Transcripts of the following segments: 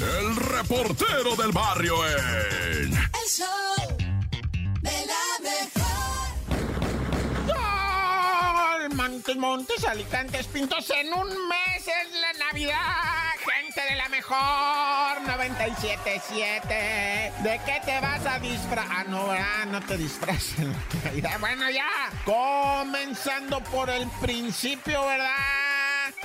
el reportero del barrio en... El show de la mejor. ¡Gol! Montes, Montes, Alicantes, Pintos, en un mes es la Navidad, gente de la mejor 977. ¿De qué te vas a disfrazar? Ah, no, ah, no te disfrazas en la Navidad. Bueno, ya, comenzando por el principio, ¿verdad?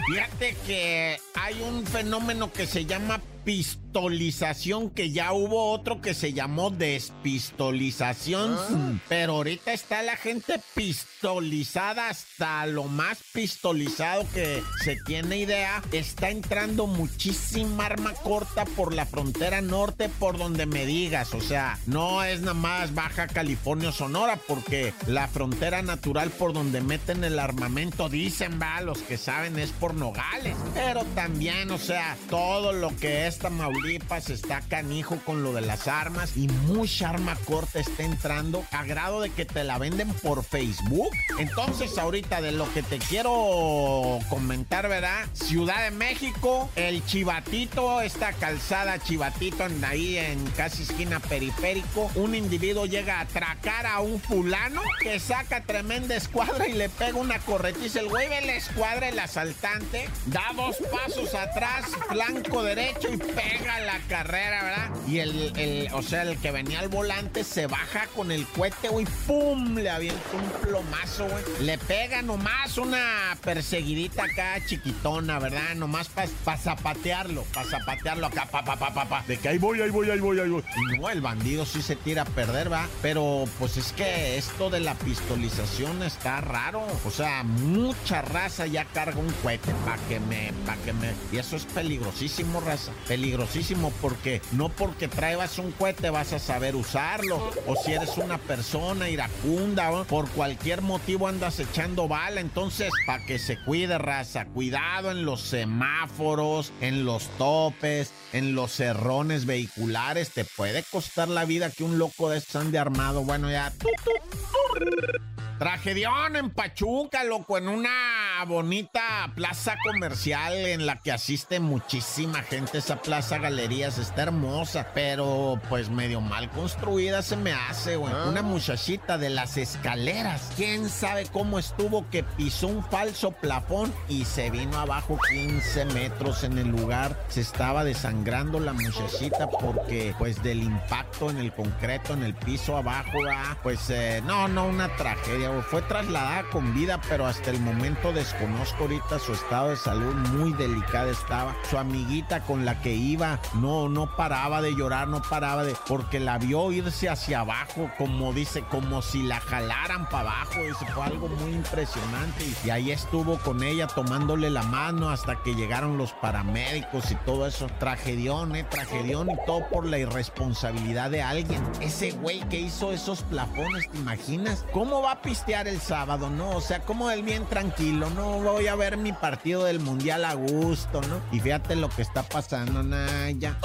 Fíjate que hay un fenómeno que se llama pistolización, que ya hubo otro que se llamó despistolización, pero ahorita está la gente pistolizada hasta lo más pistolizado que se tiene idea. Está entrando muchísima arma corta por la frontera norte, por donde me digas, o sea, no es nada más Baja California Sonora, porque la frontera natural por donde meten el armamento, dicen, va, los que saben es por Nogales, pero también, o sea, todo lo que es Tamaulipas está canijo con lo de las armas y mucha arma corta está entrando a grado de que te la venden por Facebook. Entonces, ahorita de lo que te quiero comentar, ¿verdad? Ciudad de México, el Chivatito, esta calzada Chivatito anda ahí en casi esquina periférico. Un individuo llega a atracar a un fulano que saca tremenda escuadra y le pega una corretiza. El güey ve la escuadra, el asaltante, da dos pasos atrás, flanco derecho y pega la carrera, ¿verdad? Y el, el, o sea, el que venía al volante se baja con el cohete, güey, ¡pum! Le avienta un plomazo, güey. Le pega nomás una perseguidita acá chiquitona, ¿verdad? Nomás para pa zapatearlo, para zapatearlo acá, pa, pa, pa, pa, pa. De que ahí voy, ahí voy, ahí voy, ahí voy. Y no, el bandido sí se tira a perder, ¿va? Pero pues es que esto de la pistolización está raro. O sea, mucha raza ya carga un cohete para que me, para que me... Y eso es peligrosísimo, raza. Peligrosísimo porque no porque traebas un cohete vas a saber usarlo. O si eres una persona iracunda, ¿va? por cualquier motivo andas echando bala. Entonces, para que se cuide, raza. Cuidado en los semáforos, en los topes, en los cerrones vehiculares. Te puede costar la vida que un loco de estos ande armado. Bueno, ya... Tragedión en Pachuca, loco, en una bonita plaza comercial en la que asiste muchísima gente. Esa plaza galerías está hermosa, pero pues medio mal construida se me hace, güey. Una muchachita de las escaleras. ¿Quién sabe cómo estuvo que pisó un falso plafón y se vino abajo 15 metros en el lugar? Se estaba desangrando la muchachita porque pues del impacto en el concreto, en el piso abajo, ah, pues eh, no, no, una tragedia. güey. Fue trasladada con vida, pero hasta el momento desconozco ahorita su estado de salud. Muy delicada estaba. Su amiguita con la que iba no, no paraba de llorar, no paraba de... Porque la vio irse hacia abajo, como dice, como si la jalaran para abajo. Eso fue algo muy impresionante. Y, y ahí estuvo con ella tomándole la mano hasta que llegaron los paramédicos y todo eso. Tragedión, eh, tragedión y todo por la irresponsabilidad de alguien. Ese güey que hizo esos plafones, ¿te imaginas? ¿Cómo va a pistear el sábado, no? O sea, como él bien tranquilo, no voy a ver mi partido del mundial a gusto, ¿no? Y fíjate lo que está pasando, Naya.